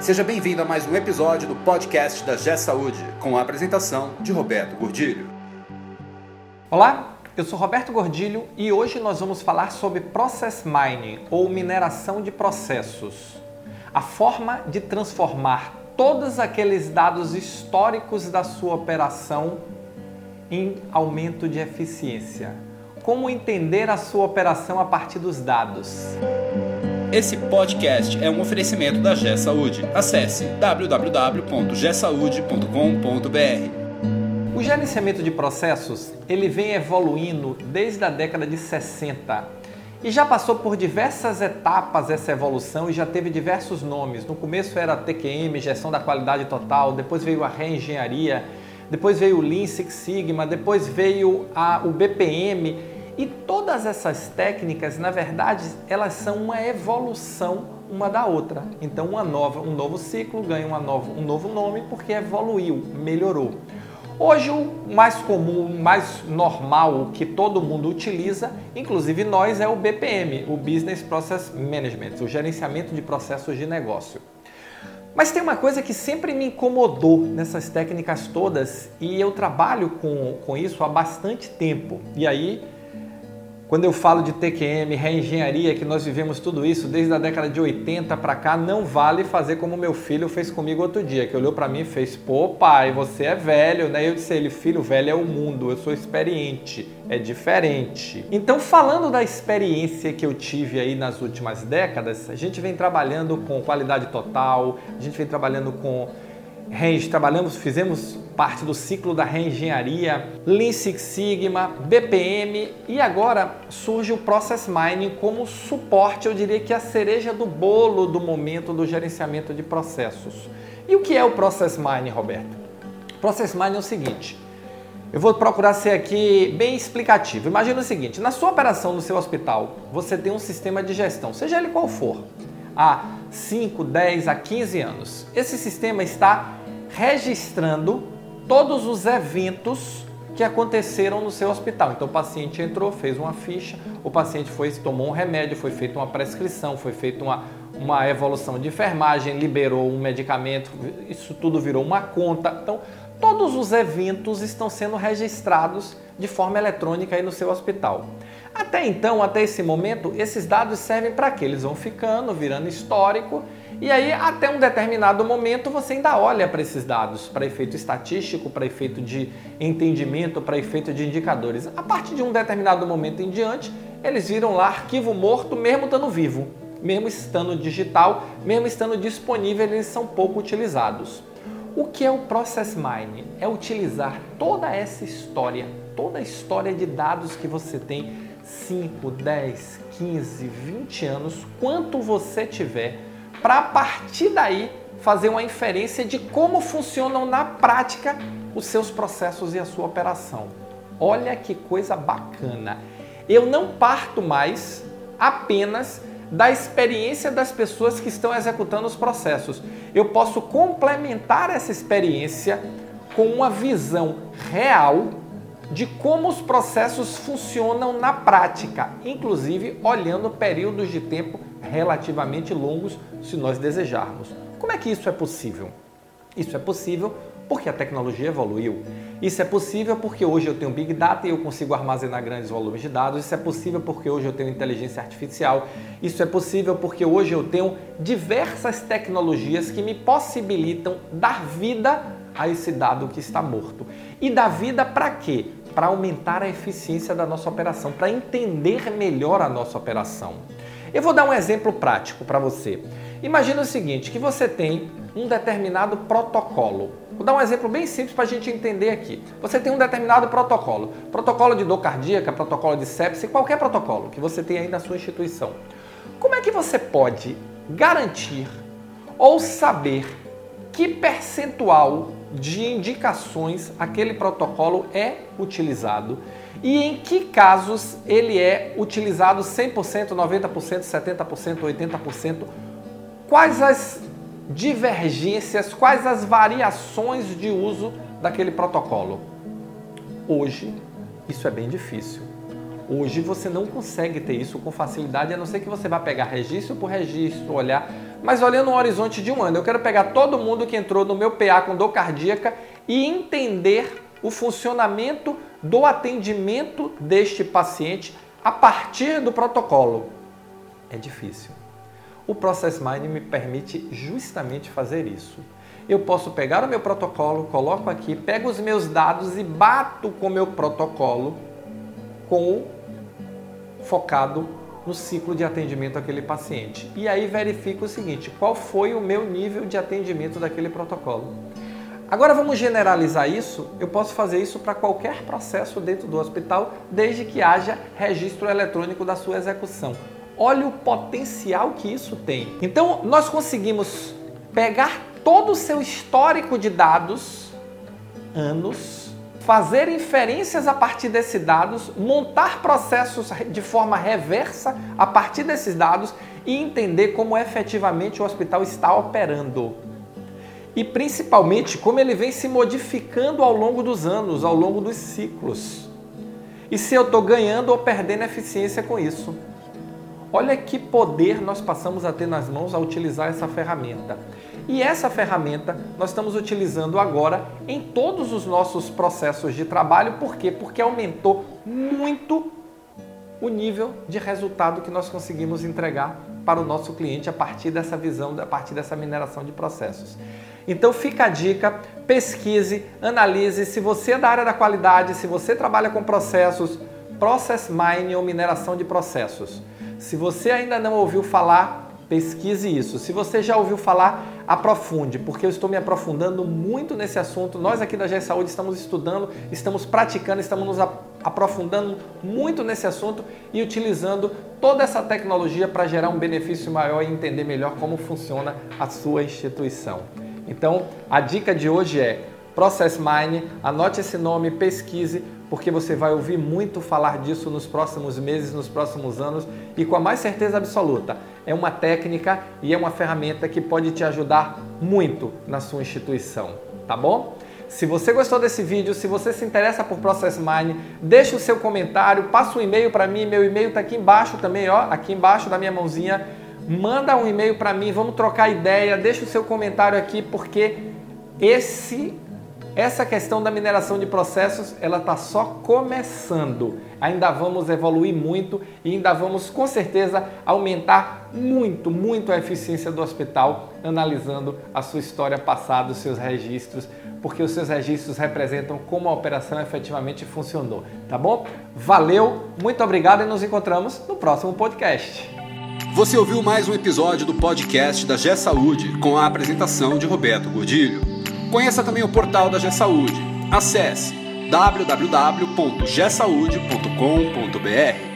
Seja bem-vindo a mais um episódio do podcast da G Saúde, com a apresentação de Roberto Gordilho. Olá, eu sou Roberto Gordilho e hoje nós vamos falar sobre Process Mining ou mineração de processos. A forma de transformar todos aqueles dados históricos da sua operação em aumento de eficiência. Como entender a sua operação a partir dos dados. Esse podcast é um oferecimento da G Saúde. Acesse www.gsaude.com.br. O gerenciamento de processos, ele vem evoluindo desde a década de 60 e já passou por diversas etapas essa evolução e já teve diversos nomes. No começo era TQM, gestão da qualidade total, depois veio a reengenharia, depois veio o Lean Six Sigma, depois veio a, o BPM e todas essas técnicas, na verdade, elas são uma evolução uma da outra. Então, uma nova, um novo ciclo ganha uma nova, um novo nome porque evoluiu, melhorou. Hoje, o mais comum, o mais normal, o que todo mundo utiliza, inclusive nós, é o BPM, o Business Process Management, o gerenciamento de processos de negócio. Mas tem uma coisa que sempre me incomodou nessas técnicas todas e eu trabalho com, com isso há bastante tempo. E aí quando eu falo de TQM, reengenharia, que nós vivemos tudo isso desde a década de 80 para cá, não vale fazer como meu filho fez comigo outro dia, que olhou para mim e fez: "Pô, pai, você é velho", né? Eu disse: "Ele, filho, velho é o mundo, eu sou experiente, é diferente". Então, falando da experiência que eu tive aí nas últimas décadas, a gente vem trabalhando com qualidade total, a gente vem trabalhando com trabalhamos, fizemos parte do ciclo da reengenharia, Lean Six Sigma, BPM e agora surge o Process Mining como suporte, eu diria que a cereja do bolo do momento do gerenciamento de processos. E o que é o Process Mining, Roberto? Process Mining é o seguinte, eu vou procurar ser aqui bem explicativo. Imagina o seguinte, na sua operação no seu hospital, você tem um sistema de gestão, seja ele qual for, há 5, 10 a 15 anos. Esse sistema está registrando todos os eventos que aconteceram no seu hospital. Então o paciente entrou, fez uma ficha, o paciente foi tomou um remédio, foi feita uma prescrição, foi feita uma, uma evolução de enfermagem, liberou um medicamento, isso tudo virou uma conta. Então todos os eventos estão sendo registrados de forma eletrônica aí no seu hospital. Até então, até esse momento, esses dados servem para quê? Eles vão ficando, virando histórico e aí, até um determinado momento, você ainda olha para esses dados, para efeito estatístico, para efeito de entendimento, para efeito de indicadores. A partir de um determinado momento em diante, eles viram lá arquivo morto, mesmo estando vivo, mesmo estando digital, mesmo estando disponível, eles são pouco utilizados. O que é o Process Mining? É utilizar toda essa história, toda a história de dados que você tem, 5, 10, 15, 20 anos, quanto você tiver para a partir daí fazer uma inferência de como funcionam na prática os seus processos e a sua operação. Olha que coisa bacana. Eu não parto mais apenas da experiência das pessoas que estão executando os processos. Eu posso complementar essa experiência com uma visão real de como os processos funcionam na prática, inclusive olhando períodos de tempo relativamente longos se nós desejarmos. Como é que isso é possível? Isso é possível porque a tecnologia evoluiu. Isso é possível porque hoje eu tenho Big Data e eu consigo armazenar grandes volumes de dados. Isso é possível porque hoje eu tenho inteligência artificial. Isso é possível porque hoje eu tenho diversas tecnologias que me possibilitam dar vida a esse dado que está morto. E dar vida para quê? Para aumentar a eficiência da nossa operação, para entender melhor a nossa operação. Eu vou dar um exemplo prático para você. Imagina o seguinte, que você tem um determinado protocolo. Vou dar um exemplo bem simples para a gente entender aqui. Você tem um determinado protocolo, protocolo de dor cardíaca, protocolo de sepse, qualquer protocolo que você tem aí na sua instituição. Como é que você pode garantir ou saber que percentual de indicações aquele protocolo é utilizado e em que casos ele é utilizado 100%, 90%, 70%, 80%. Quais as divergências, quais as variações de uso daquele protocolo? Hoje, isso é bem difícil. Hoje você não consegue ter isso com facilidade, a não ser que você vá pegar registro por registro, olhar mas olhando um horizonte de um ano. Eu quero pegar todo mundo que entrou no meu PA com dor cardíaca e entender o funcionamento do atendimento deste paciente a partir do protocolo. É difícil. O Process Mind me permite justamente fazer isso. Eu posso pegar o meu protocolo, coloco aqui, pego os meus dados e bato com o meu protocolo com focado no ciclo de atendimento daquele paciente. E aí verifico o seguinte: qual foi o meu nível de atendimento daquele protocolo? Agora vamos generalizar isso. Eu posso fazer isso para qualquer processo dentro do hospital, desde que haja registro eletrônico da sua execução. Olha o potencial que isso tem. Então, nós conseguimos pegar todo o seu histórico de dados, anos, fazer inferências a partir desses dados, montar processos de forma reversa a partir desses dados e entender como efetivamente o hospital está operando e principalmente como ele vem se modificando ao longo dos anos, ao longo dos ciclos. E se eu estou ganhando ou perdendo eficiência com isso. Olha que poder nós passamos a ter nas mãos ao utilizar essa ferramenta. E essa ferramenta nós estamos utilizando agora em todos os nossos processos de trabalho. Por quê? Porque aumentou muito o nível de resultado que nós conseguimos entregar para o nosso cliente a partir dessa visão, a partir dessa mineração de processos. Então fica a dica, pesquise, analise. Se você é da área da qualidade, se você trabalha com processos, Process Mining ou mineração de processos. Se você ainda não ouviu falar, pesquise isso. Se você já ouviu falar, aprofunde, porque eu estou me aprofundando muito nesse assunto. Nós aqui da GE Saúde estamos estudando, estamos praticando, estamos nos aprofundando muito nesse assunto e utilizando toda essa tecnologia para gerar um benefício maior e entender melhor como funciona a sua instituição. Então, a dica de hoje é Process Mine, anote esse nome, pesquise, porque você vai ouvir muito falar disso nos próximos meses, nos próximos anos e com a mais certeza absoluta. É uma técnica e é uma ferramenta que pode te ajudar muito na sua instituição, tá bom? Se você gostou desse vídeo, se você se interessa por Process Mine, deixe o seu comentário, passa um e-mail para mim, meu e-mail está aqui embaixo também, ó, aqui embaixo da minha mãozinha manda um e-mail para mim, vamos trocar ideia, deixa o seu comentário aqui, porque esse essa questão da mineração de processos, ela está só começando. Ainda vamos evoluir muito e ainda vamos com certeza aumentar muito, muito a eficiência do hospital, analisando a sua história passada, os seus registros, porque os seus registros representam como a operação efetivamente funcionou, tá bom? Valeu, muito obrigado e nos encontramos no próximo podcast. Você ouviu mais um episódio do podcast da G Saúde com a apresentação de Roberto Gordilho. Conheça também o portal da G Saúde. Acesse www.gsaude.com.br.